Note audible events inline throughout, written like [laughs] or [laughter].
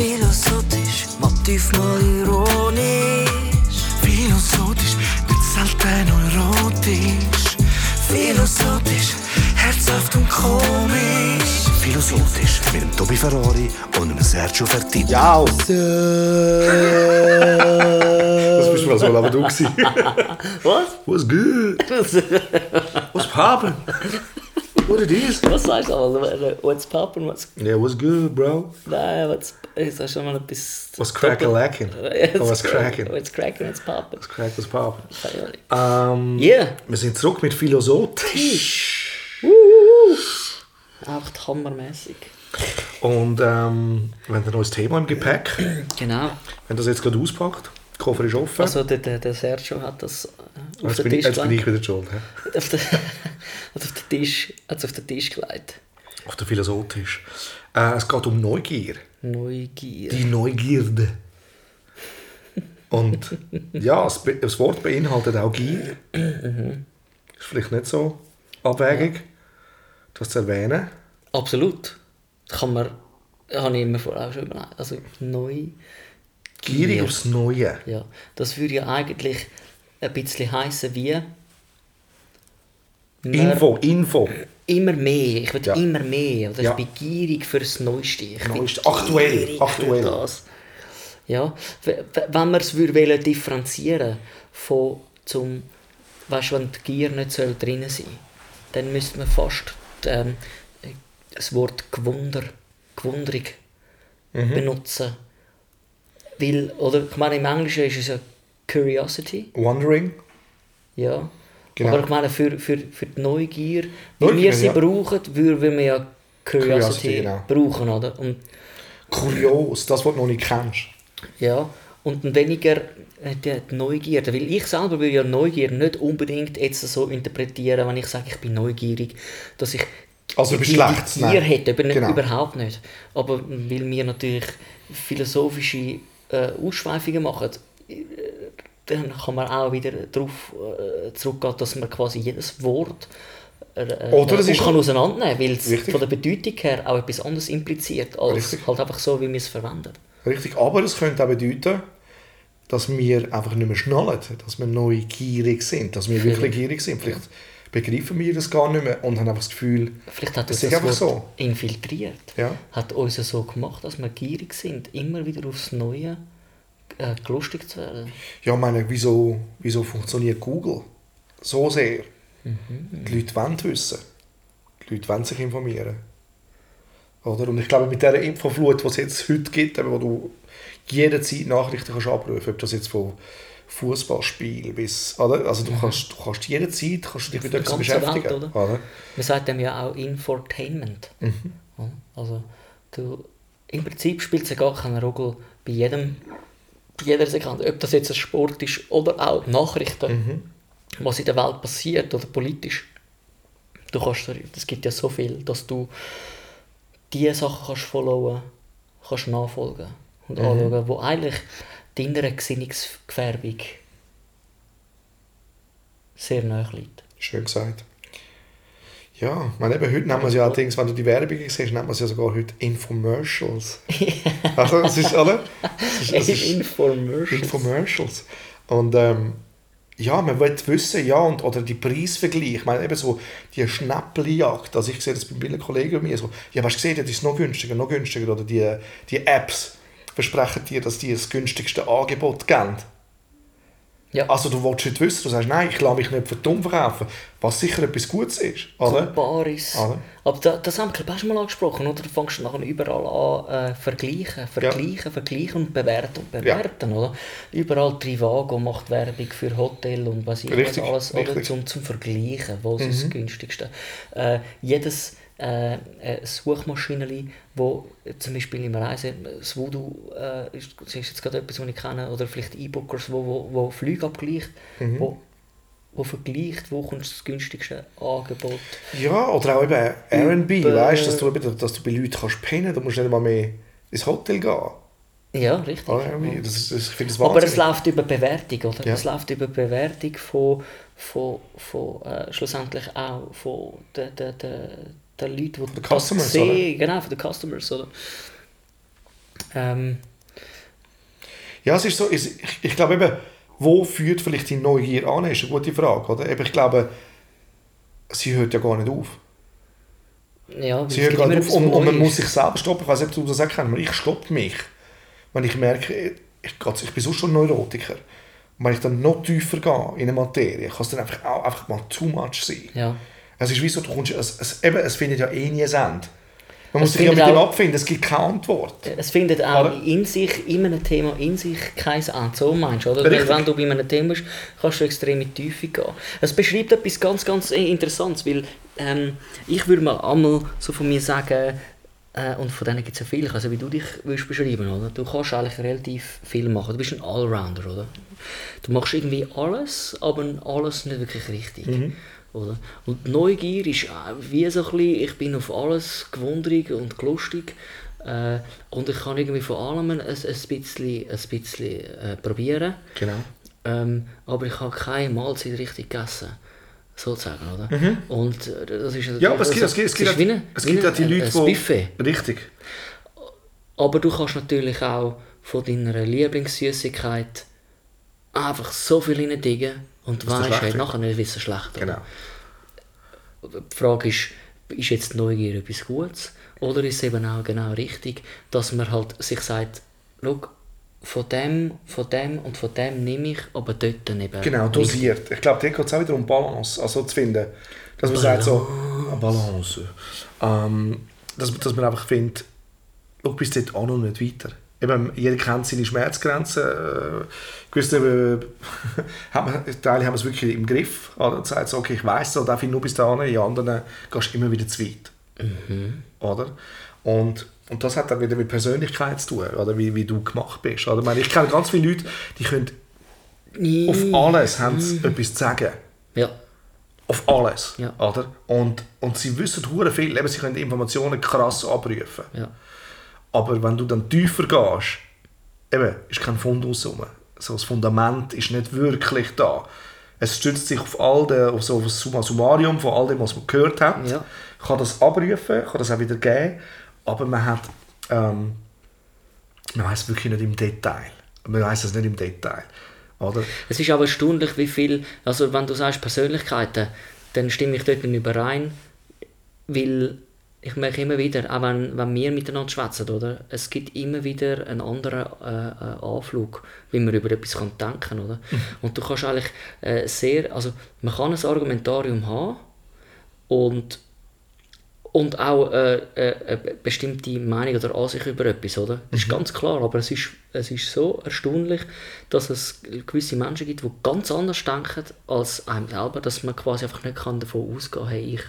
Philosophisch, motiv mal ironisch. Philosophisch, nicht selten erotisch. Philosophisch, herzhaft und komisch. Philosophisch mit dem Tobi Ferrari und dem Sergio Fertitta. Ja. Das bist mal so, aber du. [laughs] Was? What's good? What's poppin'? What it is? Was sagst du aber? What's poppin'? What's... Yeah, what's good, bro? Nein, what's... Ich sag schon mal. What's crackin'-lackin'? [laughs] What's Oh, what's crackin'? What's crackin'? What's poppin'? What's crack, what's poppin'? Nicht. Ähm, Yeah. Wir sind zurück mit Philosophisch. Einfach hammermäßig. Und ähm, wir haben ein neues Thema im Gepäck. Genau. Wenn das jetzt gerade auspackt, der Koffer ist offen. Also der, der, der Sergio hat das auf den Tisch jetzt bin ich gelegt. wieder schuld. Auf den, [laughs] auf den Tisch, hat's auf den Tisch gelegt. Auf der Philosophisch. Äh, es geht um Neugier. Neugier. Die Neugierde. Und ja, das, das Wort beinhaltet auch Gier. Ist vielleicht nicht so abwägig, das zu erwähnen. Absolut. Kann man... Habe ich immer vorher auch schon überlegt. Also neu... Gierig Gier. aufs Neue. Ja, das würde ja eigentlich ein bisschen heißen wie... Info, Info. Immer mehr. Ich will Ja. immer mehr. Oder Ja. ich bin gierig fürs Neueste. Ich Neueste. Aktuell, aktuell. Das. Ja, wenn man es würde differenzieren von zum, weißt, wenn die Gier nicht soll drin sein, dann müsste man fast ähm, das Wort Gewunder, Gewunderung Mhm. benutzen. Weil, oder ich meine, im Englischen ist es ja Curiosity, Wondering. ja. Genau. Aber ich meine, für, für, für die Neugier, Neugier, wir sie ja. brauchen, würden wir ja Curiosity, Curiosity, genau. brauchen, oder? Und, Kurios, das, was du noch nicht kennst. ja, und weniger äh, die, Neugierde. Weil ich selber würde ja Neugier nicht unbedingt jetzt so interpretieren, wenn ich sage, ich bin neugierig, dass ich Also die, etwas die Gier hätte, aber Genau. überhaupt nicht. Aber weil wir natürlich philosophische äh, Ausschweifungen machen, dann kann man auch wieder darauf äh, zurückgehen, dass man quasi jedes Wort äh, Oder es äh, ist- kann auseinandernehmen, weil es von der Bedeutung her auch etwas anderes impliziert, als Richtig. halt einfach so, wie wir es verwenden. Richtig, aber es könnte auch bedeuten, dass wir einfach nicht mehr schnallen, dass wir neugierig sind, dass wir wirklich gierig sind. Vielleicht begreifen wir das gar nicht mehr und haben einfach das Gefühl, Vielleicht hat Das das einfach Wort infiltriert. Ja. Hat uns so gemacht, dass wir gierig sind, immer wieder aufs Neue äh, lustig zu werden. ja, ich meine, wieso, wieso funktioniert Google so sehr? Die Leute wollen wissen. Die Leute wollen sich informieren. Oder? Und ich glaube, mit dieser Infoflut, die es jetzt heute gibt, eben, wo du jederzeit Nachrichten kannst abrufen kannst, ob das jetzt von Fußballspiel bis. Oder? Also du kannst, du kannst jederzeit kannst du dich mit etwas beschäftigen. Welt, oder? oder? Man sagt dem ja auch Infotainment. Mhm. Also du, im Prinzip spielt es ja gar keine Rolle bei jedem, bei jeder Sekunde, ob das jetzt ein Sport ist oder auch Nachrichten, Mhm. was in der Welt passiert oder politisch. Du kannst, es gibt ja so viel, dass du diese Sachen kannst followen, kannst nachfolgen und Mhm. anschauen, wo eigentlich deiner Gesinnungsgefärbung sehr nahe liegt. Schön gesagt. Ja, meine, eben, heute nennen wir es ja allerdings, wenn du die Werbung siehst, nennt man es ja sogar heute Infomercials. [laughs] also, es ist, oder? Es ist, es ist Infomercials. Infomercials. Und ähm, ja, man will wissen, ja, und, oder die Preisvergleich. Ich meine, eben so die Schnäppeljagd. Also ich sehe das bei vielen Kollegen bei mir so, ja, hast du gesehen, das ist noch günstiger, noch günstiger. Oder die, die Apps versprechen dir, dass die das günstigste Angebot geben. Ja. Also du willst nicht wissen, du sagst, nein, ich lasse mich nicht für dumm verkaufen, was sicher etwas Gutes ist. Oder? Baris. Oder? Aber da, das haben wir glaube ich, mal angesprochen, oder? Du fängst nachher überall an äh, vergleichen, vergleichen, vergleichen und bewerten und bewerten, oder? Überall Trivago macht Werbung für Hotel und was ich alles, oder? Mhm. Zum, zum Vergleichen, wo ist das günstigste. Äh, jedes äh, äh, Suchmaschinenli, wo zum Beispiel im Reise, das Voodoo äh, ist, das ist jetzt gerade etwas, was ich kenne, oder vielleicht E-Bookers, wo, wo, wo Flüge abgleicht, Mhm. wo, wo vergleicht, wo kommt das günstigste Angebot. Ja, oder auch eben R&B, weißt dass du, dass du bei Leuten kannst pennen, du musst nicht mal mehr ins Hotel gehen. Ja, richtig. R&B, das, ist- das, ich finde das Aber es läuft über Bewertung, oder? Ja. Es läuft über Bewertung von, von, von äh, schlussendlich auch von den, den, den, den Leuten, die den Customers, sehen, genau, von den Customers, oder? Ähm, Ja, es ist so, ich, ich glaube eben, wo führt vielleicht die Neugier an, ist eine gute Frage, oder? Eben, ich glaube, sie hört ja gar nicht auf. ja, Sie hört gar nicht auf und, und man muss sich selber stoppen. Ich weiß nicht, ob du das auch kennst, aber ich stoppe mich. Wenn ich merke, ich, ich, ich bin sonst schon Neurotiker. Und wenn ich dann noch tiefer gehe in eine Materie, kann es dann einfach, auch, einfach mal too much sein. Ja. Es ist wie so, du kommst, es, es, eben, es findet ja eh nie ein Ende. Man Es muss sich ja mit dem abfinden, es gibt keine Antwort. Es findet auch Oder? in sich, in einem Thema in sich kein Ende. So meinst du, oder? Richtig. wenn du bei einem Thema bist, kannst du extrem in die Tiefe gehen. Es beschreibt etwas ganz, ganz äh, Interessantes, weil ähm, ich würde mal einmal so von mir sagen, äh, und von denen gibt es ja viele, also wie du dich willst beschreiben, oder? Du kannst eigentlich relativ viel machen. Du bist ein Allrounder, oder? Du machst irgendwie alles, aber alles nicht wirklich richtig. Oder? Und Neugier ist auch wie so ein bisschen, ich bin auf alles gewundrig und lustig äh, und ich kann irgendwie von allem ein, ein bisschen, ein bisschen äh, probieren. Genau. Ähm, aber ich habe keine Mahlzeit richtig gegessen. Sozusagen, oder? Und äh, das ist Ja, aber es gibt, es gibt, es gibt, ist wie ein- es gibt ja ein- die Leute, ein die... Buffet. Richtig. Aber du kannst natürlich auch von deiner Lieblingssüßigkeit einfach so viel reindingen und schlecht hey, wird. nachher nicht wissen schlecht. oder? Genau. Die Frage ist, ist jetzt Neugier etwas Gutes? Oder ist es eben auch genau richtig, dass man halt sich sagt, schau, von dem, von dem und von dem nehme ich, aber dort dann eben Genau, nicht. dosiert. Ich glaube, da geht es auch wieder um Balance. Also zu finden, dass man sagt so, ah, Balance. Ähm, dass, dass man einfach findet, schau bis dort an und nicht weiter. Eben, jeder kennt seine Schmerzgrenzen. Äh, gewisse äh, [laughs] Teile haben es wirklich im Griff. Oder? Und sagt okay, ich weiss so, darf ich nur bis dahin, in anderen gehst du immer wieder zu weit. Oder? Und, und das hat dann wieder mit Persönlichkeit zu tun, oder? Wie, wie du gemacht bist. Oder? Ich, meine, ich kenne ganz viele Leute, die können auf alles haben sie etwas zu sagen. Ja, Auf alles. Ja. Oder? Und, und sie wissen hure viel. Eben, sie können Informationen krass abrufen. ja. Aber wenn du dann tiefer gehst, eben, ist kein Fundus rum. So, das Fundament ist nicht wirklich da. Es stützt sich auf all den, auf so das Summa Summarium von all dem, was man gehört hat. Ja. Kann das abrufen, kann das auch wieder geben. Aber man hat, ähm, man weiß wirklich nicht im Detail. Man weiß es nicht im Detail. Oder? Es ist aber erstaunlich, wie viel, also wenn du sagst Persönlichkeiten, dann stimme ich dort nicht überein, weil ich merke immer wieder, auch wenn, wenn wir miteinander schwätzen, oder, es gibt immer wieder einen anderen äh, äh, Anflug, wie man über etwas kann denken oder? Und du kannst eigentlich äh, sehr, also man kann ein Argumentarium haben und und auch äh, äh, eine bestimmte Meinung oder Ansicht über etwas, oder? Das ist ganz klar, aber es ist, es ist so erstaunlich, dass es gewisse Menschen gibt, die ganz anders denken als einem selber, dass man quasi einfach nicht kann davon ausgehen kann, hey, ich,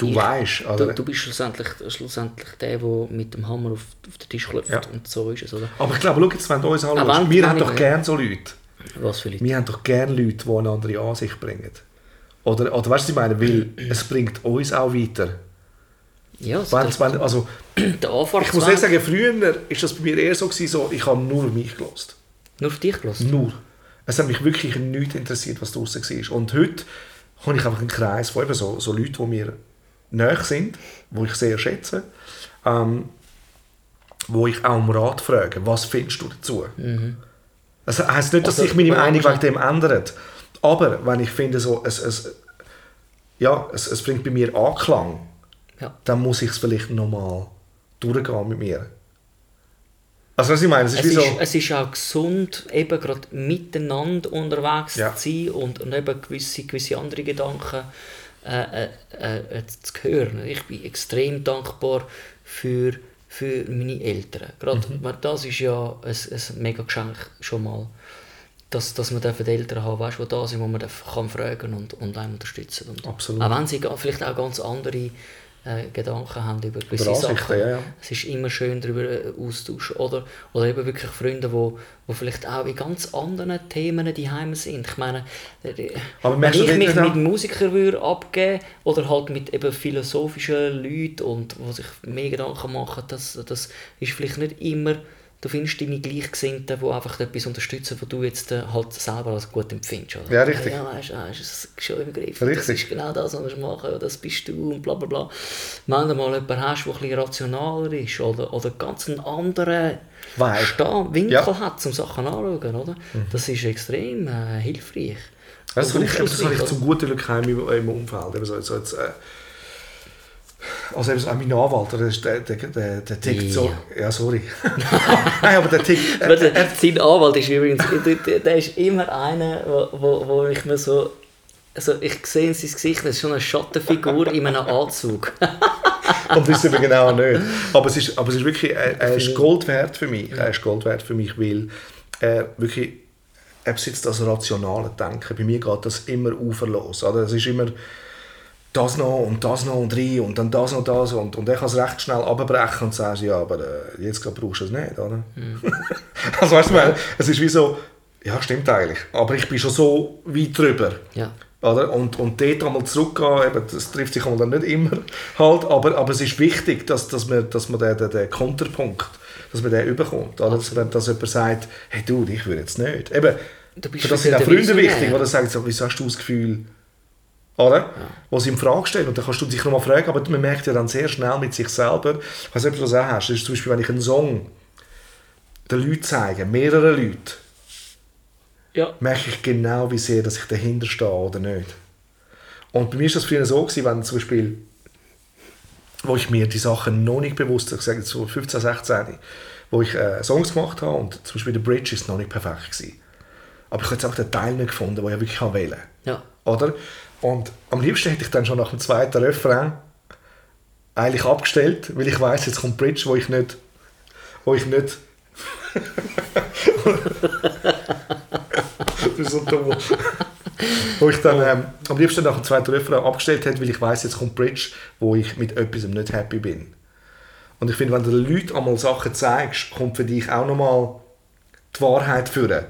Du ich, weißt, du, oder? du bist schlussendlich, schlussendlich der, der mit dem Hammer auf, auf den Tisch klopft Ja. und so ist es, oder? Aber ich glaube, schau jetzt, wenn du uns Ah, anschaust, wir haben doch gerne so Leute. Was für Leute? Wir haben doch gerne Leute, die eine andere Ansicht bringen. Oder, oder weißt du, was ich meine? Weil [clears throat] es bringt uns auch weiter. Ja, also Wenn, das, wenn, also, [clears throat] der ich muss ehrlich sagen, früher ist das bei mir eher so, gewesen, so ich habe nur mich gelost. nur für dich gelassen. Nur. Es hat mich wirklich nichts interessiert, was draußen war. Und heute habe ich einfach einen Kreis von eben so, so Leuten, die mir nahe sind, die ich sehr schätze, ähm, wo ich auch um Rat frage, was findest du dazu? Das heisst nicht, dass Also, sich meine Meinung wegen dem ändert. Aber wenn ich finde, so, es, es, ja, es, es bringt bei mir Anklang, Ja. dann muss ich es vielleicht nochmal durchgehen mit mir. Also was ich meine, es ist Es ist, so... es ist auch gesund, eben gerade miteinander unterwegs Ja. zu sein und, und eben gewisse, gewisse andere Gedanken äh, äh, äh, zu hören. Ich bin extrem dankbar für, für meine Eltern. Gerade, Mhm. weil das ist ja ein, ein mega Geschenk schon mal, dass, dass man Eltern haben, weißt, die da sind, wo man kann fragen und, und einen unterstützen. Und Absolut. Auch wenn sie vielleicht auch ganz andere äh, Gedanken haben über gewisse Ansichten, Sachen. ja, ja. Es ist immer schön, darüber äh, austauschen. Oder, oder eben wirklich Freunde, wo, wo vielleicht auch in ganz anderen Themen daheim sind. Ich meine, äh, Aber wenn ich mich mit Musikern würde abgeben oder halt mit eben philosophischen Leuten und die sich mehr Gedanken machen, das, das ist vielleicht nicht immer du findest deine Gleichgesinnten, die einfach etwas unterstützen, was du jetzt äh, halt selber als gut empfindest. Oder? Ja, richtig. Ja, weißt du, hast es schon im Griff. Richtig. Das ist genau das, was wir machen, das bist du und bla bla bla. Wenn du mal jemanden hast, der ein bisschen rationaler ist oder, oder ganz einen anderen. Steh- Winkel Ja. hat, um Sachen anzuschauen, oder? Das ist extrem äh, hilfreich. Das habe ich, das habe ich zum guten Glück im, im Umfeld. Eben so, so jetzt, äh, also eben so, auch mein Anwalt, der, der, der, der, tickt so... Ja, sorry. [laughs] Nein, aber der tickt... Warte, sein Anwalt ist übrigens, der, der- ist immer einer, wo, wo, ich mir so, also ich sehe in sein Gesicht, das ist schon eine Schattenfigur in einem Anzug. [laughs] Und wissen wir genau nicht. Aber es ist, aber es ist wirklich, er, er ist Gold wert für mich. Er ist Gold wert für mich, weil er wirklich, er besitzt das rationale Denken. Bei mir geht das immer uferlos. Oder? Es ist immer das noch und das noch und rein und dann das noch das und, und er kann es recht schnell abbrechen und sagen, ja, aber äh, jetzt brauchst du es nicht, oder? [laughs] also weißt du, ich meine, es ist wie so, ja, stimmt eigentlich, aber ich bin schon so weit drüber. Ja. Oder? Und, und dort einmal zurückgehen, eben, das trifft sich dann nicht immer, halt, aber, aber es ist wichtig, dass, dass man, dass man den, den, den Konterpunkt, dass man den überkommt. Oder? Dass, wenn, dass jemand sagt, hey du, ich will jetzt nicht. Eben, Du bist für das sind auch Freunde wichtig, die sagen, so, wieso hast du das Gefühl, oder? Wo sie in Frage stellen. Und dann kannst du dich nochmal fragen, aber man merkt ja dann sehr schnell mit sich selber, ich weiß nicht, ob du das auch hast, das ist zum Beispiel, wenn ich einen Song den Leuten zeige, mehrere Leute, Ja. merke ich genau, wie sehr dass ich dahinter stehe oder nicht. Und bei mir ist das früher so, gewesen, wenn zum Beispiel, wo ich mir die Sachen noch nicht bewusst, ich sage jetzt so 15, 16, wo ich äh, Songs gemacht habe und zum Beispiel der Bridge ist noch nicht perfekt gewesen. Aber ich habe jetzt auch den Teil nicht gefunden, den ich wirklich wählen Ja. oder? Und am liebsten hätte ich dann schon nach dem zweiten Refrain eigentlich abgestellt, weil ich weiß, jetzt kommt Bridge, wo ich nicht, wo ich nicht. [laughs] das ist so dumm. wo ich dann ähm, am liebsten nach dem zweiten Refrain abgestellt hätte, weil ich weiß, jetzt kommt Bridge, wo ich mit etwas nicht happy bin. Und ich finde, wenn du den Leuten einmal Sachen zeigst, kommt für dich auch nochmal die Wahrheit führen.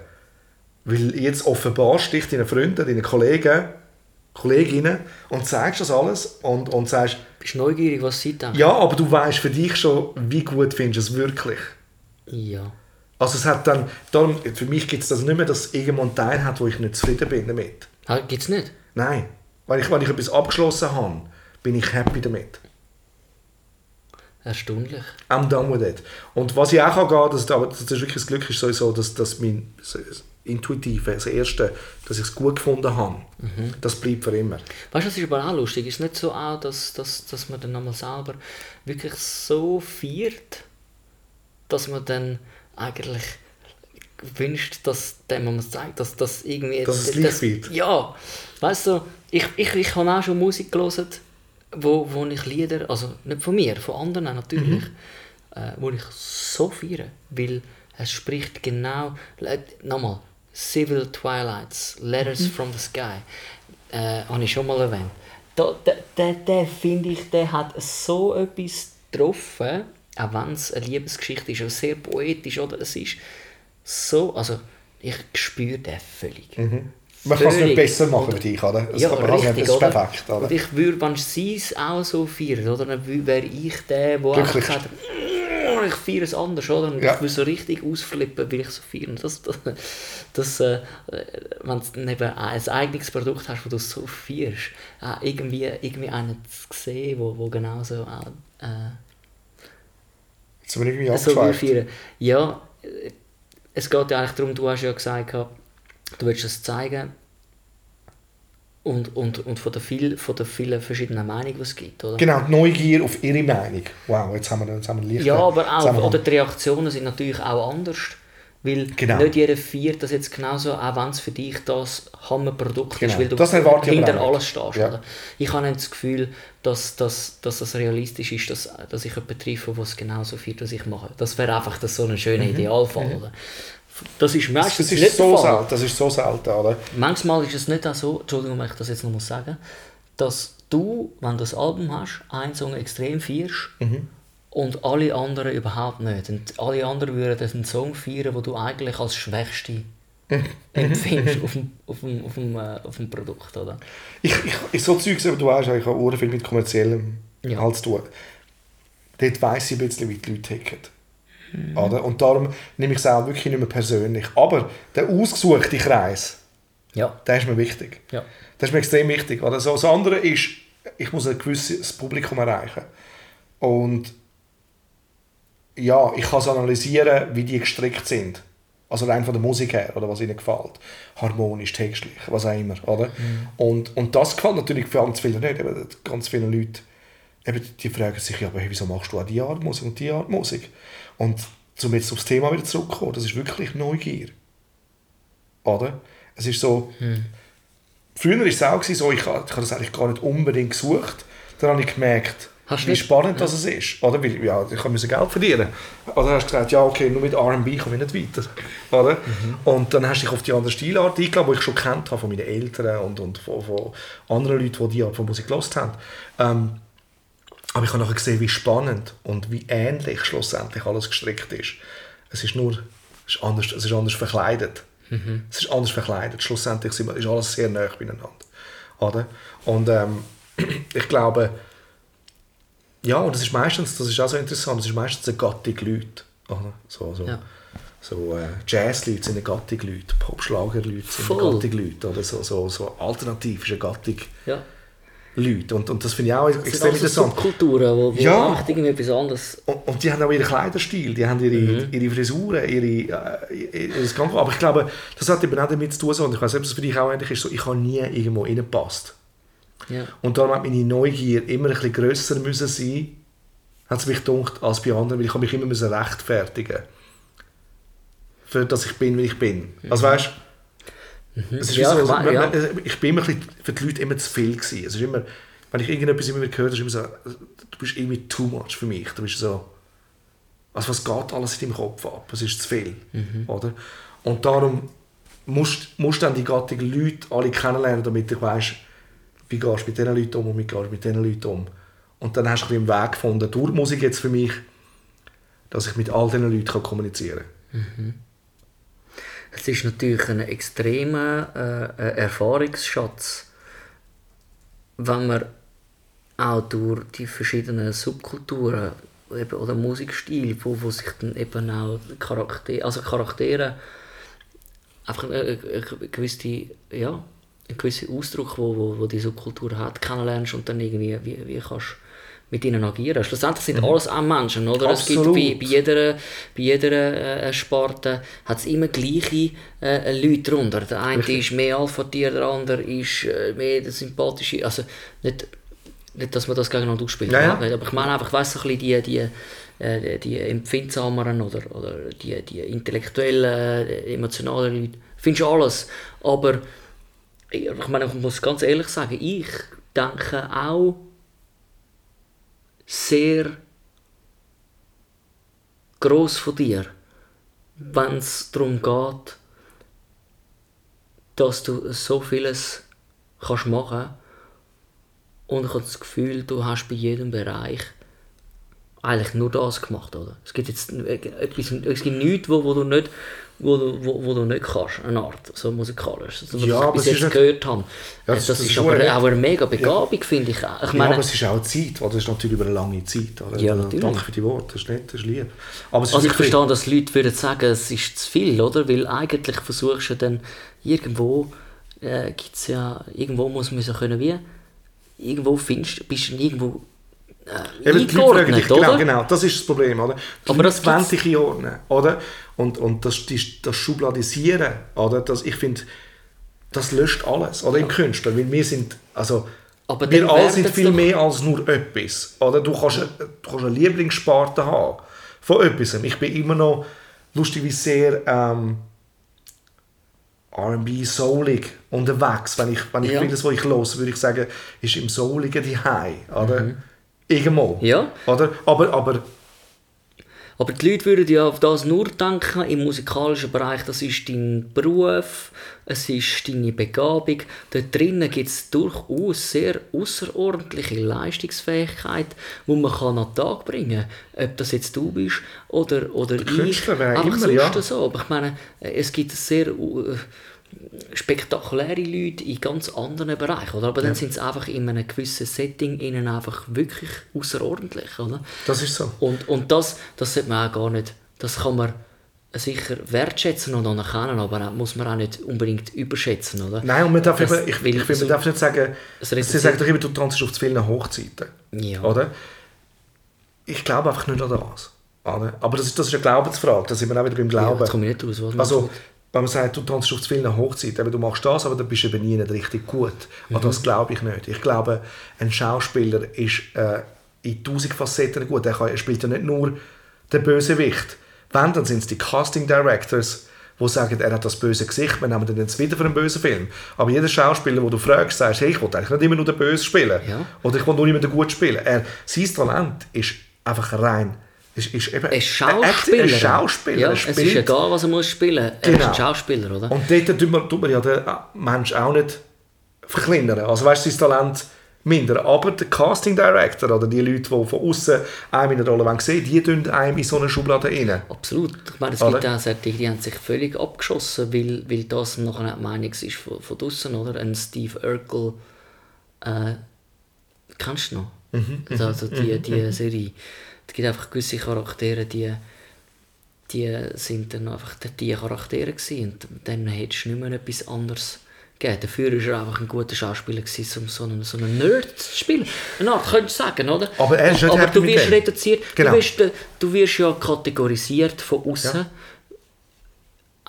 Weil jetzt offenbarst dich deinen Freunden, deinen Kollegen, Kolleginnen und zeigst das alles und, und sagst, Bist neugierig, was sie denken? ja, aber du weißt für dich schon, wie gut findest du es wirklich. Ja. Also es hat dann, darum, für mich gibt es das nicht mehr, dass es irgendwo einen Teil hat, wo ich nicht zufrieden bin damit. Ha, Gibt's nicht? Nein, wenn ich, wenn ich etwas abgeschlossen habe, bin ich happy damit. Erstaunlich. I'm done with it. Und was ich auch kann gehen, das, aber das ist wirklich das Glück, ist sowieso, dass, dass mein Intuitive, das Erste, dass ich es gut gefunden habe, das bleibt für immer. Weißt du, das ist aber auch lustig. Ist nicht so auch, dass, dass, dass man dann einmal selber wirklich so feiert, dass man dann eigentlich wünscht, dass dem man es zeigt, dass das irgendwie... Dass es gleich wird. Ja. Weißt du, ich, ich, ich habe auch schon Musik gelesen, wo, wo ich Lieder, also nicht von mir, von anderen natürlich, äh, wo ich so feiere, weil es spricht genau, nochmal, Civil Twilights, Letters from the Sky, äh, habe ich schon mal erwähnt. Da, der, der, der finde ich, der hat so etwas getroffen, auch wenn es eine Liebesgeschichte ist, sehr poetisch, oder? Es ist so, also ich spüre den völlig. Man kann es nicht besser machen für dich, oder? Das ja, kann man richtig, nicht, das ist perfekt, oder? Und ich würde, wenn sie es auch so feiern, oder, dann wäre ich der, der Glücklich. einfach «Mm, ich feiere es anders, oder? Und Ja. ich will so richtig ausflippen, weil ich so feiere. Und Das, das, das, äh, wenn du eben ein eigenes Produkt hast, das du so feierst, äh, irgendwie, irgendwie einen zu sehen, wo, wo genauso auch äh, Jetzt sind wir irgendwie so feiern. Ja, äh, es geht ja eigentlich darum, du hast ja gesagt, du willst es zeigen und, und, und von, der viel, von der vielen verschiedenen Meinungen, die es gibt, oder? Genau, die Neugier auf ihre Meinung. Wow, jetzt haben wir, jetzt haben wir leichten Ja, aber auch, oder die Reaktionen sind natürlich auch anders. Weil Genau. nicht jeder feiert das jetzt genauso, auch wenn es für dich das Hammerprodukt Genau. ist, weil du hinter alles stehst. Ja. Oder? Ich habe das Gefühl, dass, dass, dass das realistisch ist, dass, dass ich jemanden treffe, der es genauso feiert, was ich mache. Das wäre einfach das so ein schöner Idealfall. Oder? Das ist Mhm. das, meistens das nicht ist so der Fall. selten, das ist so selten, oder? Manchmal ist es nicht auch so, Entschuldigung, wenn ich das jetzt noch mal sagen, dass du, wenn du das Album hast, einen Song extrem feierst Mhm. und alle anderen überhaupt nicht. Und alle anderen würden einen Song feiern, den du eigentlich als schwächste Mhm. empfindest auf dem, auf dem, auf dem, äh, auf dem Produkt. Oder? Ich, ich, ich so Zeugs, aber du weißt, ich habe auch viel mit kommerziellem Ja. zu tun. Dort weiss ich ein bisschen, wie die Leute ticken. Oder? Und darum nehme ich es auch wirklich nicht mehr persönlich. Aber der ausgesuchte Kreis, Ja. der ist mir wichtig. Ja. Das ist mir extrem wichtig. Oder? So, das andere ist, ich muss ein gewisses Publikum erreichen. Und ja, ich kann es analysieren, wie die gestrickt sind. Also rein von der Musik her, oder was ihnen gefällt. Harmonisch, textlich, was auch immer. Oder? Und, und das gefällt natürlich ganz vielen nicht. Eben, ganz viele Leute, eben, die fragen sich, ja, aber hey, wieso machst du auch die Art Musik und die Art Musik? Und um jetzt aufs Thema wieder zurückzukommen, das ist wirklich Neugier. Oder? Es ist so, Früher war es auch so, ich habe ich habe das eigentlich gar nicht unbedingt gesucht. Dann habe ich gemerkt, Hast wie spannend das es ist. Oder? Weil, ja, ich musste Geld verdienen. Oder hast du gesagt, ja, okay, nur mit R&B komme ich nicht weiter. Oder? Und dann hast du dich auf die andere Stilart eingeladen, die ich schon kennt habe von meinen Eltern und, und von, von anderen Leuten, die die Art von Musik gehört haben. Ähm, aber ich habe nachher gesehen, wie spannend und wie ähnlich schlussendlich alles gestrickt ist. Es ist nur es ist anders, es ist anders verkleidet. Es ist anders verkleidet. Schlussendlich ist alles sehr nah beieinander. Oder? Und ähm, [clears throat] ich glaube, ja, und es ist meistens, das ist auch so interessant, es ist meistens eine Gattung Leute. Oder? So, so, Ja. so äh, Jazzleute sind eine Gattung Leute, Popschlagerleute sind eine Gattung Leute. Oder so, so, so alternativ ist eine Gattung Ja. Leute. Und, und das finde ich auch Das extrem interessant. Subkulturen, wo, wo Ja. echt irgendwie etwas anderes... Und, und die haben auch ihren Kleiderstil, die haben ihre, ihre Frisuren, ihre, äh, ihr Gang. Aber ich glaube, das hat eben auch damit zu tun, so, und ich weiß nicht, ob das für dich auch ähnlich ist, so, ich habe nie irgendwo reingepasst. Ja. Und darum hat meine Neugier immer ein bisschen grösser müssen sein, hat es mich gedacht, als bei anderen, weil ich habe mich immer müssen rechtfertigen für dass ich bin, wie ich bin. Also weißt ist Ja, so, mein- ja. ich bin immer ein bisschen, für die Leute immer zu viel gewesen. Es ist immer, wenn ich irgendetwas immer gehört habe, ist immer so, du bist irgendwie too much für mich. Du bist so, also was geht alles in deinem Kopf ab? Es ist zu viel, oder? Und darum musst musst du dann die Gattung Leute alle kennenlernen, damit du weißt, wie gehst du mit diesen Leuten um und wie gehst du mit diesen Leuten um. Und dann hast du einen Weg gefunden, durch Musik jetzt für mich, dass ich mit all diesen Leuten kommunizieren kann. Es ist natürlich ein extremer äh, äh, Erfahrungsschatz, wenn man auch durch die verschiedenen Subkulturen eben, oder Musikstil, wo, wo sich dann eben auch Charaktere, also Charaktere einfach eine, eine, eine gewisse, ja, einen gewissen Ausdruck, wo, wo, wo die Subkultur hat, kennenlernst und dann irgendwie, wie, wie kannst mit ihnen agieren. Schlussendlich sind alles auch Menschen, oder? Es gibt Absolut. bei, bei jeder, bei jeder äh, Sparte hat es immer gleiche äh, Leute drunter. Der eine ist mehr Alpha-Tier, der andere ist äh, mehr der sympathische, also nicht, nicht, dass man das gegeneinander ausspielt, Ja, ja. aber ich meine einfach, so ein bisschen die, die, äh, die empfindsameren oder, oder die, die intellektuellen, äh, emotionalen Leute, findest du alles, aber ich ich meine, ich muss ganz ehrlich sagen, ich denke auch sehr groß von dir, wenn es darum geht, dass du so vieles kannst machen und ich habe das Gefühl, du hast bei jedem Bereich eigentlich nur das gemacht, oder? Es gibt jetzt etwas, es gibt nichts, wo, wo du nicht wo du, wo, wo du nicht kannst, eine Art, so musikalisch, so, was Ja, ich aber bis es ist jetzt gehört habe. Ja, das, das- ist ist aber auch eine mega Begabung, finde ich. Ich ja, meine, aber es ist auch Zeit, oder? das ist natürlich über eine lange Zeit. Oder? Ja, natürlich. Danke für die Worte, das ist nett, das ist lieb. Aber es Also ich verstehe, dass Leute würden sagen, es ist zu viel, oder? Weil eigentlich versuchst du dann irgendwo, äh, gibt's ja, irgendwo muss man so können wie, irgendwo findest, bist du irgendwo äh, Eben, die Leute fragen dich, genau, genau, das ist das Problem, oder? Die Aber das wollen dich einordnen, oder? Und, und das, das, das Schubladisieren, oder? Das, ich finde, das löscht alles, oder? Im Künstler, weil wir sind, also, Aber wir alle sind viel mehr als nur etwas, oder? Du kannst, du kannst eine Lieblingssparte haben von etwas. Ich bin immer noch lustigerweise sehr ähm, R&B, soulig unterwegs. Wenn ich, wenn ich Ja. vieles, was ich los, würde ich sagen, ist im Souligen die High, oder? Irgendwo. Ja. Oder? Aber, aber Aber die Leute würden ja auf das nur denken, im musikalischen Bereich, das ist dein Beruf, es ist deine Begabung. Dort drinnen gibt es durchaus sehr außerordentliche Leistungsfähigkeit, die man kann an den Tag bringen kann. Ob das jetzt du bist oder, oder ich. Künstler wäre immer, sonst ja. so. Aber ich meine, es gibt sehr äh, spektakuläre Leute in ganz anderen Bereichen. Oder? Aber dann sind sie einfach in einem gewissen Setting ihnen einfach wirklich außerordentlich. Oder? das ist so. Und, und das, das sollte man auch gar nicht das kann man sicher wertschätzen und anerkennen, aber auch, muss man auch nicht unbedingt überschätzen, oder? Nein, und man darf, Das- eben, ich, ich so- man darf nicht sagen, sie sagen doch immer, du tanzt auf zu vielen Hochzeiten. Ja. Oder? Ich glaube einfach nicht an das. Oder? Aber das ist, das ist eine Glaubensfrage, da sind wir auch wieder beim Ja, Glauben. jetzt komme ich nicht raus, was Also. Wenn man sagt, du tanzt auf zu vielen Hochzeiten, eben, du machst das, aber dann bist du eben nie nicht richtig gut. Mhm. das glaube ich nicht. Ich glaube, ein Schauspieler ist äh, in tausend Facetten gut. Er, kann, er spielt ja nicht nur den Bösewicht. Wenn, dann sind es die Casting Directors, die sagen, er hat das böse Gesicht, wir nehmen den jetzt wieder für einen bösen Film. Aber jeder Schauspieler, wo du fragst, sagst, hey, ich will eigentlich nicht immer nur den Bösen spielen. Ja. Oder ich will nur immer den Gut spielen. Er, sein Talent ist einfach rein. Ist, ist eben, Ein Schauspieler. Ein Schauspieler. Ja, es ist egal, was er muss spielen. Er ist Genau. ein Schauspieler, oder? und dort tut man, tut man ja den Mensch auch nicht verkleinern. Also weißt du, sein Talent mindern. Aber der Casting Director oder die Leute, die von außen einem in der Rolle sehen die tun einem in so eine Schublade rein. Absolut. Ich meine, es Oder? gibt auch solche, die haben sich völlig abgeschossen, weil, weil das nachher die Meinung ist von, von draussen, oder? Ein Steve Urkel, äh, kennst du noch? Mhm, also, also die, die Serie. Es gibt einfach gewisse Charaktere, die, die sind dann einfach die, Charaktere gewesen. und dann hättest du nicht mehr etwas anderes gegeben. Dafür war er einfach ein guter Schauspieler gewesen, um so einen, so einen Nerd zu spielen. Eine Art, könntest du sagen, oder? Aber er ist Aber happy du wirst reduziert, Genau. du, wirst, äh, du wirst ja kategorisiert von außen. Ja.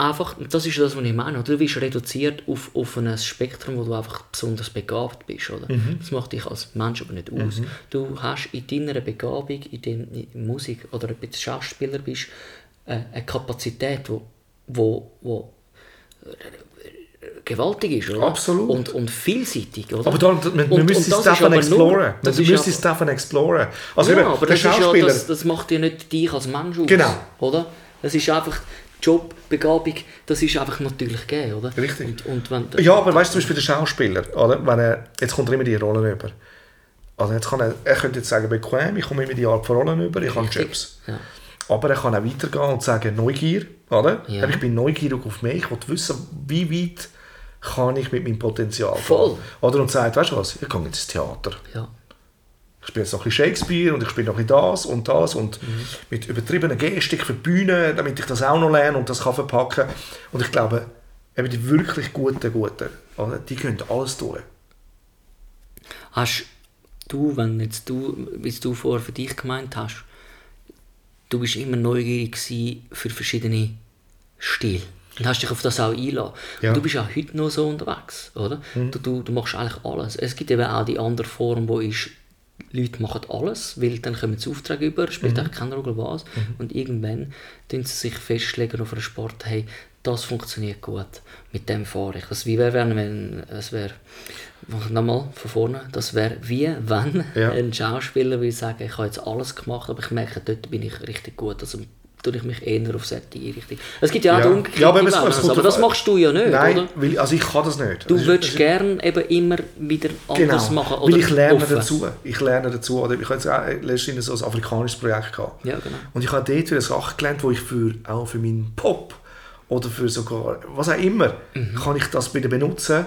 Einfach, das ist das, was ich meine. Du wirst reduziert auf, auf ein Spektrum, wo du einfach besonders begabt bist. Oder? Mhm. Das macht dich als Mensch aber nicht aus. Du hast in deiner Begabung, in deiner Musik oder ob du Schauspieler bist, äh, eine Kapazität, wo, wo, wo äh, gewaltig ist. Oder? Absolut. Und, und vielseitig. Oder? Aber da, Und- müssen und es davon exploren. müssen ja- es davon exploren. Also ja, eben, aber der das, ist ja, Schauspieler... das, das macht ja nicht dich als Mensch aus. Genau. Oder? Das ist einfach Job, Begabung, das ist einfach natürlich gegeben, oder? Richtig. Und, und wenn, Ja, aber weißt du, zum Beispiel der Schauspieler, oder? Wenn er, jetzt kommt er immer die Rollen über. Also jetzt kann er, er könnte jetzt sagen, bequem, ich komme immer die Art von Rollen über, ich habe Jobs. Ja. Aber er kann auch weitergehen und sagen, Neugier, oder? Ja. Ich bin neugierig auf mich, ich will wissen, wie weit kann ich mit meinem Potenzial gehen. Voll. Oder? Und sagt, weißt du was, ich gehe ins Theater. ja. Ich spiele jetzt noch ein bisschen Shakespeare und ich spiele noch ein bisschen das und das und Mhm. mit übertriebener Gestik für die Bühne, damit ich das auch noch lerne und das kann verpacken. Und ich glaube, eben die wirklich Guten, Guten, oder? die können alles tun. Hast du, wenn jetzt du, wie du vorher für dich gemeint hast, du bist immer neugierig für verschiedene Stile. Und hast dich auf das auch einlassen. Ja. Und du bist auch heute noch so unterwegs, oder? Du, du, du machst eigentlich alles. Es gibt eben auch die andere Form, wo ist, Leute machen alles, weil dann kommen sie Aufträge über, spielt eigentlich keine Rolle was. Und irgendwann tun sie sich festlegen auf einen Sport, hey, das funktioniert gut, mit dem fahre ich. Das wie wäre, wenn, wenn es wäre, nochmal von vorne, das wäre wie wenn Ja. ein Schauspieler will sagen, ich habe jetzt alles gemacht, aber ich merke, dort bin ich richtig gut. Also tue ich mich eher auf solche Richtung. Es gibt ja auch Ja. die umgekehrte Ja, aber es also, aber das machst du ja nicht, Nein, oder? weil, also ich kann das nicht. Du Also, würdest also- gerne eben immer wieder anders Genau, machen. Oder weil ich lerne offen. dazu. Ich lerne dazu. Oder ich habe jetzt auch letztens so ein afrikanisches Projekt gehabt. Ja, genau. Und ich habe dort wieder Sachen gelernt, wo ich für, auch für meinen Pop oder für sogar, was auch immer, Mhm. kann ich das wieder benutzen,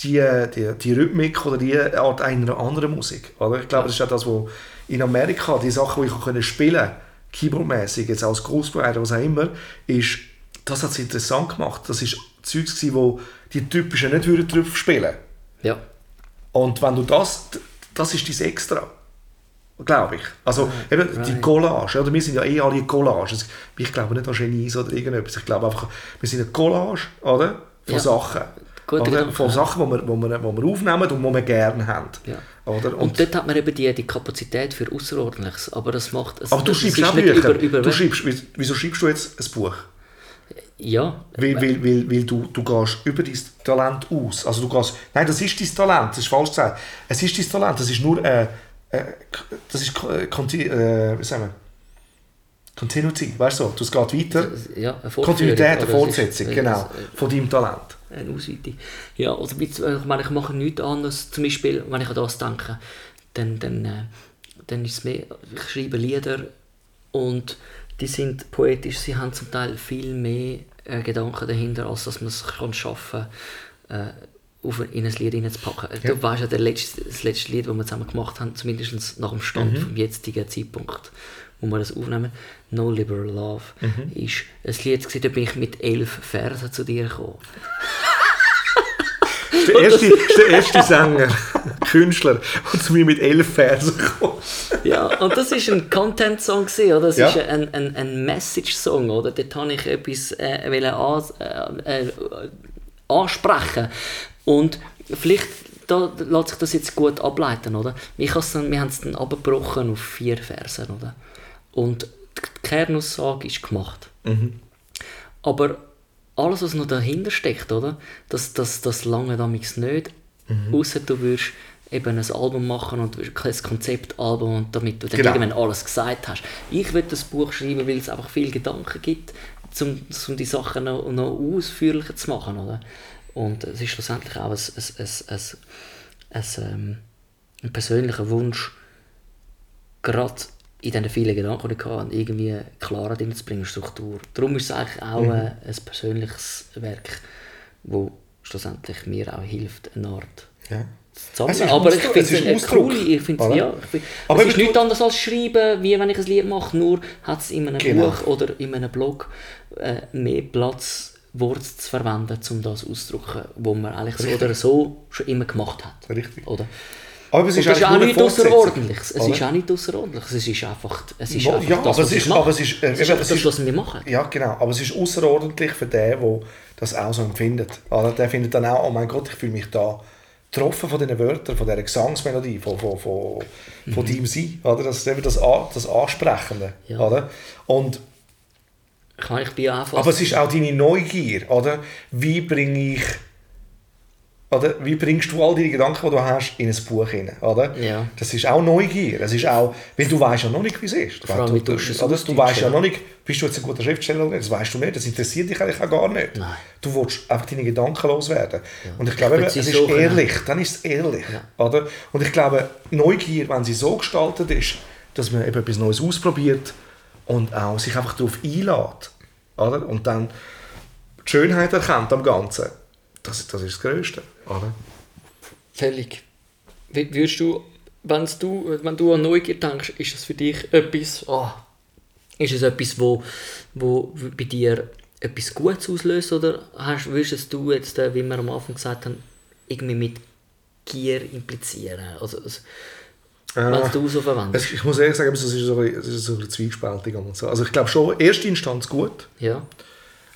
die, die, die Rhythmik oder die Art einer anderen Musik. Oder? Ich glaube, das ist auch das, wo in Amerika, die Sachen, die ich spielen konnte, Keyboardmäßig, jetzt als Großprovider, was auch immer, ist, das hat es interessant gemacht. Das ist Zeugs gewesen, wo die typischen nicht würden drauf spielen Ja. und wenn du das, das ist dein Extra. Glaube ich. Also eben die right. Collage, oder? wir sind ja eh alle Collages. Ich glaube nicht an Genies oder irgendetwas. Ich glaube einfach, wir sind eine Collage, oder? Von Ja. Sachen. Guter oder? Von. Sachen, die wir, wo wir, wo wir aufnehmen und die wir gerne haben. Ja. Oder? Und, dort hat man eben die, die Kapazität für Außerordentliches. Aber das macht... Es, aber du schreibst auch nicht Bücher. Über, über, du schreibst, wie- wieso schreibst du jetzt ein Buch? ja. Weil, weil, weil, weil du, du gehst über dein Talent aus. Also du gehst, nein, das ist dein Talent, das ist falsch gesagt. Es ist dein Talent, das ist nur äh, äh, das ist äh, conti äh, wie sagen wir? Continuity, weißt du, es geht weiter. ja eine Kontinuität, eine Fortsetzung, genau, es- von deinem Talent. Eine Ausweitung. Ja, also mit, ich meine, ich mache nichts anderes. Zum Beispiel, wenn ich an das denke, dann, dann, äh, dann ist es mehr, ich schreibe Lieder und die sind poetisch, sie haben zum Teil viel mehr äh, Gedanken dahinter, als dass man es kann schaffen äh, auf, in ein Lied hineinzupacken. Ja. Du weißt ja, der letzte, das letzte Lied, das wir zusammen gemacht haben, zumindest nach dem Stand vom jetzigen Zeitpunkt, wo wir das aufnehmen, No Liberal Love, ist ein Lied, gewesen, da bin ich mit elf Versen zu dir gekommen. [laughs] Der erste, der erste Sänger, Künstler, der zu mir mit elf Versen kam. Ja, und das ist ein Content-Song, oder? Das Ja. ist ein, ein, ein Message-Song, oder? Dort wollte ich etwas äh, wollen an, äh, äh, ansprechen. Und vielleicht da lässt sich das jetzt gut ableiten, oder? Ich dann, wir haben es dann abgebrochen auf vier Versen, oder? Und die Kernaussage ist gemacht. Aber alles, was noch dahinter steckt, oder? Das, das, das lange damals nicht. Außer du würdest eben ein Album machen und ein Konzeptalbum und damit du dann Genau. irgendwann alles gesagt hast. Ich will das Buch schreiben, weil es einfach viele Gedanken gibt, um, um die Sachen noch, noch ausführlicher zu machen, oder? Und es ist schlussendlich auch ein, ein, ein, ein, ein, ähm, ein persönlicher Wunsch, gerade in diesen vielen Gedanken, die ich hatte, irgendwie Klarheit reinzubringen, Struktur. Darum ist es eigentlich auch äh, ein persönliches Werk, wo schlussendlich mir auch hilft, eine Art Ja. zu Es sammeln. ist Aber ich finde es coole, ich finde oder? ja, ich find, Aber es ist nichts anderes als schreiben, wie wenn ich ein Lied mache, nur hat es in einem Genau. Buch oder in einem Blog äh, mehr Platz, Worte zu verwenden, um das auszudrücken, wo man eigentlich so oder so schon immer gemacht hat. Richtig. Oder? Aber es ist, ist auch Fortsetzung, Außerordentliches. Es ist auch nichts Außerordentliches. Es ist einfach, es ist Ja, einfach ja, das, aber was ist- aber es ist, äh, es ist das, ist- was wir machen. Ja, genau. Aber es ist außerordentlich für den, der das auch so empfindet. Oder? Der findet dann auch, oh mein Gott, ich fühle mich da getroffen von diesen Wörtern, von dieser Gesangsmelodie, von, von, von, von deinem Sein. Oder? Das ist eben das, das Ansprechende. Ja. Oder? Und, meine, ich bin einfach... aber es ist auch deine Neugier. Oder? Wie bringe ich... Oder wie bringst du all deine Gedanken, die du hast, in ein Buch hinein? Oder? Ja. Das ist auch Neugier. Es ist auch, weil du weißt ja noch nicht, wie es ist. Vor allem, du, du, du oder? du weißt ja ja. noch nicht, bist du jetzt ein guter Schriftsteller oder nicht. Das weißt du nicht. Das interessiert dich eigentlich auch gar nicht. Nein. Du willst einfach deine Gedanken loswerden. Und ich glaube, sie es ist können. ehrlich. Dann ist es ehrlich. Oder? Und ich glaube, Neugier, wenn sie so gestaltet ist, dass man eben etwas Neues ausprobiert und auch sich einfach darauf einlädt. Oder? Und dann die Schönheit erkennt am Ganzen. Das, das ist das Größte. Oder? Völlig. Wie Würdest du, wenn's du, wenn du an Neugier denkst, ist es für dich etwas, oh, ist es etwas, wo, wo bei dir etwas Gutes auslöst oder hast, würdest du jetzt, äh, wie wir am Anfang gesagt haben, irgendwie mit Gier implizieren? Also, also wenn Äh, du so verwendest. Es, ich muss ehrlich sagen, es ist so es ist so ein zwiespältig. und so. Also ich glaube schon, erste Instanz gut. Ja.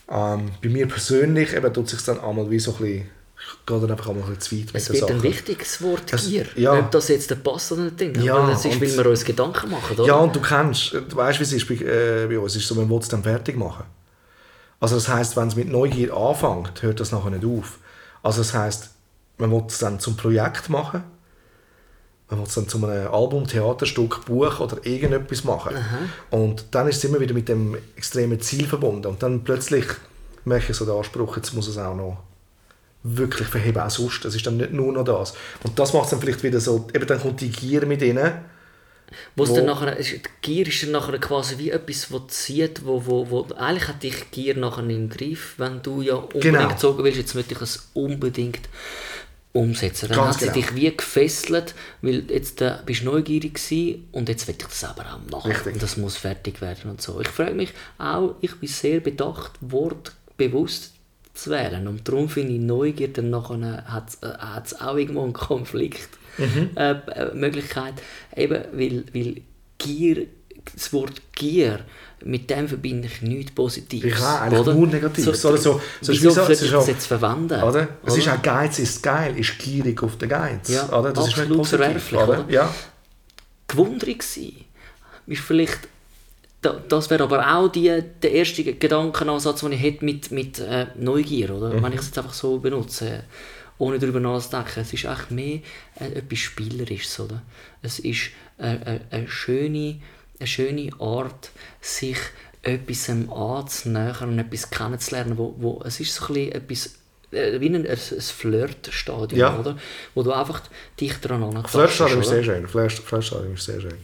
Ähm, bei mir persönlich eben, tut sich dann einmal wie so ein bisschen, gehe dann einfach einmal ein zu weit mit Es wird ein wichtiges Wort, Es- Gier. ja. Ob das jetzt passt oder nicht. Ja, aber das ist, weil wir uns Gedanken machen, oder? Ja, und du kennst, du weißt, wie es ist bei, äh, bei uns. Es ist so, man will es dann fertig machen. Also das heißt, wenn es mit Neugier anfängt, hört das nachher nicht auf. Also das heißt, man will es dann zum Projekt machen, man will es dann zu einem Album, Theaterstück, Buch oder irgendetwas machen. Und dann ist es immer wieder mit dem extremen Ziel verbunden. Und dann plötzlich merke ich so den Anspruch, jetzt muss es auch noch wirklich verheben, auch sonst. Es ist dann nicht nur noch das. Und das macht es dann vielleicht wieder so, eben dann kommt die Gier mit rein. Wo's Wo- dann nachher, die Gier ist dann nachher quasi wie etwas, das zieht, wo, wo, wo eigentlich hat dich Gier nachher im Griff, wenn du ja unbedingt Genau. gezogen willst, jetzt möchte ich es unbedingt umsetzen. Dann Ganz hat sie genau. dich wie gefesselt, weil jetzt äh, bist du neugierig gewesen und jetzt will ich das aber auch machen. Richtig. Und das muss fertig werden und so. Ich frage mich auch, ich bin sehr bedacht, Wort bewusst zu wählen und darum finde ich Neugier dann nachher hat es auch irgendwo einen Konflikt Mhm. äh, äh, Möglichkeit eben weil, weil Gier das Wort Gier mit dem verbinde ich nichts Positives Ich auch, eigentlich oder? nur Negatives, oder so- so ist wieso wie so- es sollte ich das jetzt verwenden Oder? Es ist Oder? auch Geiz ist geil, ist gierig auf den Geiz. Ja, oder? Das ist nicht absolut positiv, verwerflich, oder? oder? Ja. gewundrig sein. Ist vielleicht, das wäre aber auch die, der erste Gedankenansatz, den ich hätte mit, mit äh, Neugier, oder? Mhm. wenn ich es jetzt einfach so benutze, ohne darüber nachzudenken. Es ist eigentlich mehr äh, etwas Spielerisches. Oder? Es ist äh, äh, eine, schöne, eine schöne Art, sich etwas anzunähern und etwas kennenzulernen. Wo, wo, es ist so ein bisschen etwas wie ein, ein, ein Flirtstadium, Ja. oder? wo du einfach dich daran ankommst. Flirtstadium ist sehr schön. Flirt- Flirtstadium ist sehr schön.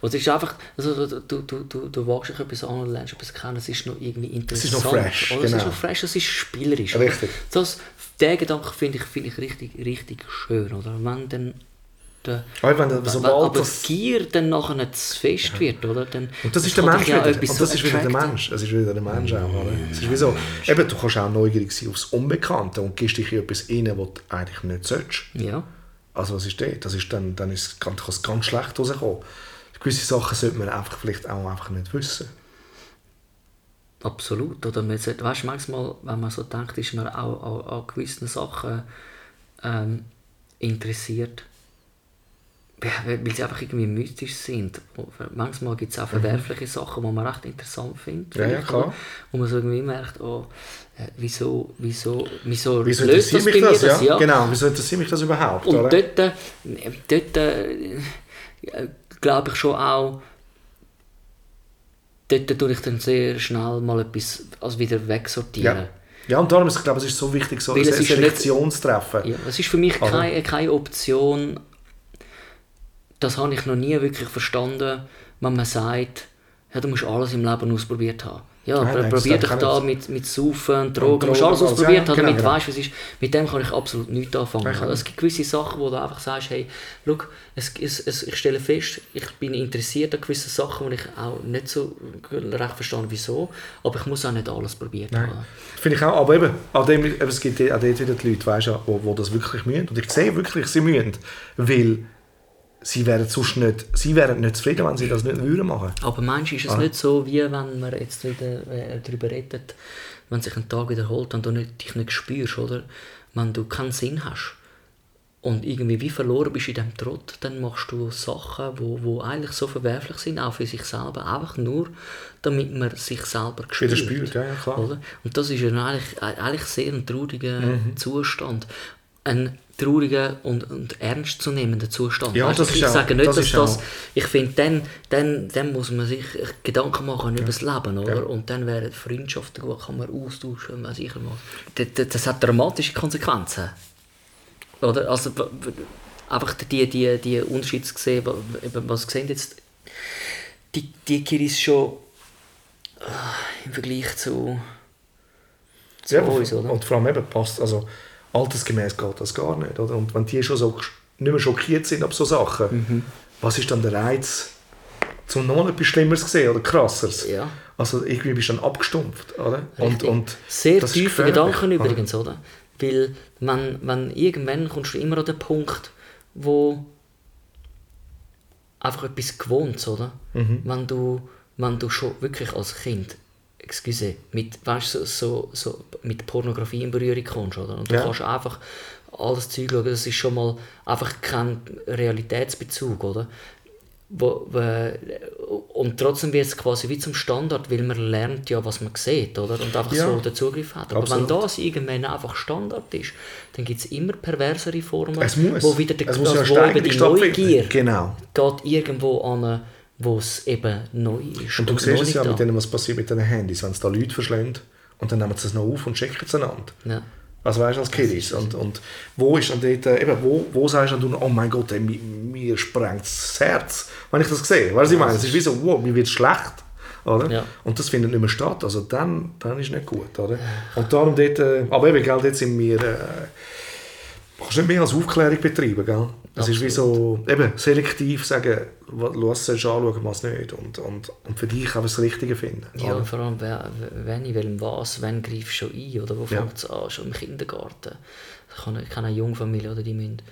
Und es ist einfach, also du, du, du, du, du wagst dich etwas an und lernst etwas kennen, es ist noch irgendwie interessant. noch fresh, oder? Es ist genau. noch fresh, es ist spielerisch. Richtig. Das, den Gedanken finde ich, finde ich richtig, richtig schön, oder? Wenn dann Aber wenn, sobald aber das, Gier dann nachher zu fest wird, oder? Dann, und das ist der Mensch ja wieder. Und das so ist wieder der. Mensch. Es ist wieder der Mensch auch. Oder? Es ist wie so, eben, du kannst auch neugierig sein aufs Unbekannte und gehst dich in etwas rein, was du eigentlich nicht sollst. Ja. Also was ist das? Das ist dann, dann ist, kann es ganz schlecht rauskommen. Gewisse Sachen sollte man einfach vielleicht auch einfach nicht wissen. Absolut. Oder man sollte, weißt, manchmal, wenn man so denkt, ist man auch an, an gewissen Sachen ähm, interessiert, weil sie einfach irgendwie mystisch sind. Manchmal gibt es auch verwerfliche Sachen, die man recht interessant findet. Mhm. Ja, ja, klar. Wo man so irgendwie merkt, oh, äh, wieso, wieso, wieso, Wieso löst das mich bei mir das? das? Ja? Genau, wieso interessiert mich das überhaupt? Und oder? dort, äh, dort äh, glaube ich schon auch, dort tue ich dann sehr schnell mal etwas also wieder wegsortieren. ja. ja, und darum ist, ich glaube es ist so wichtig, so Weil eine es ist. Ja, es für mich Oder? keine, keine Option, das habe ich noch nie wirklich verstanden, wenn man sagt, ja, du musst alles im Leben ausprobiert haben. Ja, nein, das probier dich ich da mit, mit Saufen, Drogen, du musst alles ausprobiert ja, haben, genau, damit genau. du weißt, was ist. Mit dem kann ich absolut nichts anfangen. Ja, es gibt gewisse Sachen, wo du einfach sagst, hey, schau, es, es, es, ich stelle fest, ich bin interessiert an gewissen Sachen, wo ich auch nicht so recht verstehe, wieso, aber ich muss auch nicht alles probiert Nein. haben. Finde ich auch, aber eben, an dem, eben, es gibt auch dort wieder die Leute, weißt, du, wo, wo das wirklich mühen. Und ich sehe wirklich, sie mühen, weil sie wären sonst nicht, sie wären nicht zufrieden, wenn sie das nicht würden machen. Aber manchmal ist es Ah. nicht so, wie wenn man jetzt wieder äh, darüber redet, wenn sich ein Tag wiederholt und du nicht, dich nicht spürst, oder? Wenn du keinen Sinn hast und irgendwie wie verloren bist in diesem Trott, dann machst du Sachen, wo, wo eigentlich so verwerflich sind, auch für sich selber, einfach nur, damit man sich selber spürt. Wieder spürt, ja, ja, klar. Oder? Und das ist ja eigentlich, eigentlich sehr ein trauriger Mhm. Zustand. Ein trauriger und, und ernstzunehmender Zustand. Ja, Weißt das ich auch- sage nicht, das dass das, auch- ich finde, dann, dann, dann muss man sich Gedanken machen über das Leben, oder? Ja. Und dann wären Freundschaften gut, kann man austauschen, weiß ich was. Das, das, hat dramatische Konsequenzen. Oder? Also, einfach die, die, die Unterschiede zu sehen, was sehen jetzt die, die Kiris schon ah, im Vergleich zu, zu Ja, uns, oder? Und vor allem eben passt, also altersgemäß geht das gar nicht. Oder? Und wenn die schon so nicht mehr schockiert sind ab so Sachen, Mhm. was ist dann der Reiz, zum noch etwas Schlimmeres zu sehen oder krasseres? Ja. Also irgendwie bist du dann abgestumpft, oder? Und, Richtig. und Sehr tiefe Gedanken übrigens, oder? Weil wenn, wenn irgendwann kommst du immer an den Punkt, wo einfach etwas gewohnt, oder? Mhm. Wenn du, wenn du schon wirklich als Kind, excuse, mit, weißt, so, so, so mit Pornografie in Berührung kommst, oder? Und du Ja. kannst einfach alles Zeug schauen, das ist schon mal einfach kein Realitätsbezug, oder? Wo, wo, und trotzdem wird es quasi wie zum Standard, weil man lernt ja, was man sieht, oder? Und einfach Ja. so den Zugriff hat. Aber Absolut. wenn das irgendwann einfach Standard ist, dann gibt es immer perversere Formen, Es muss. wo wieder der, Es muss ja also eine wo die. Neugier Genau. geht irgendwo an, wo es eben neu ist. Und du siehst es ja da. mit denen, was passiert mit den Handys, wenn es da Leute verschlägt und dann nehmen sie es noch auf und checken es einander. Ja. Also weißt du, als Kiddies. Und, und wo ist dann dort, äh, eben, wo, wo sagst du, oh mein Gott, ey, mir, mir sprengt das Herz, wenn ich das sehe. Weißt du, ich meine? Es ist wie so, wow, mir wird schlecht. Oder? Ja. Und das findet nicht mehr statt. Also dann, dann ist nicht gut. Oder? Und darum dort, äh, aber eben, gell, dort sind wir, äh, kannst nicht mehr als Aufklärung betreiben. Gell? Es ist wie so, eben, selektiv sagen, was sollst du anschauen, was nicht. Und, und, und für dich auch das Richtige finden. Ja, und vor allem, wenn ich will, was, wenn greifst du schon ein, oder wo Ja. fängt es an, schon im Kindergarten. Ich kann, ich kann eine Jungfamilie, oder die müssen,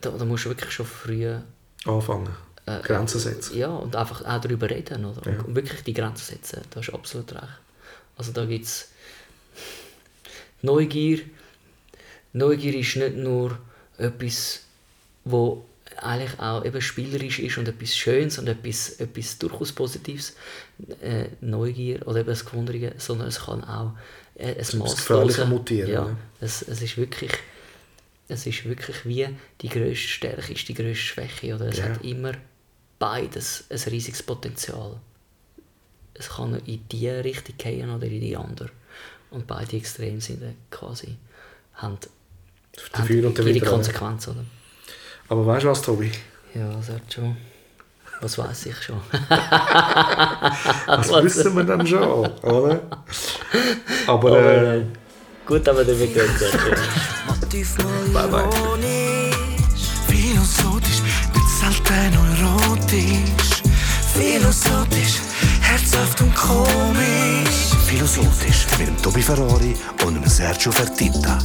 da, da musst du wirklich schon früh Anfangen. äh, Grenzen setzen. Ja, und einfach auch darüber reden, oder? Ja. Und wirklich die Grenzen setzen, da hast du absolut recht. Also da gibt es Neugier. Neugier ist nicht nur etwas, wo eigentlich auch eben spielerisch ist und etwas Schönes und etwas, etwas durchaus Positives, äh, Neugier oder eben das Gewundere, sondern es kann auch äh, ein Maßlose... mutieren, Ja, es, es ist wirklich... Es ist wirklich wie die grösste Stärke ist die grösste Schwäche. Oder? Es Ja. hat immer beides ein riesiges Potenzial. Es kann in die Richtung gehen oder in die andere. Und beide Extreme sind dann quasi haben dafür und dafür. Ihre Konsequenz, oder? Aber weißt du was, Tobi? Ja, das hat. Was weiß ich schon? [laughs] das wissen wir dann schon, oder? Aber. aber äh, äh gut, aber dann wird es Motiv Bye bye. Philosophisch, bezahlt neurotisch. Philosophisch, herzhaft und komisch. Philosophisch mit dem Tobi Ferrari und dem Sergio Fertitta.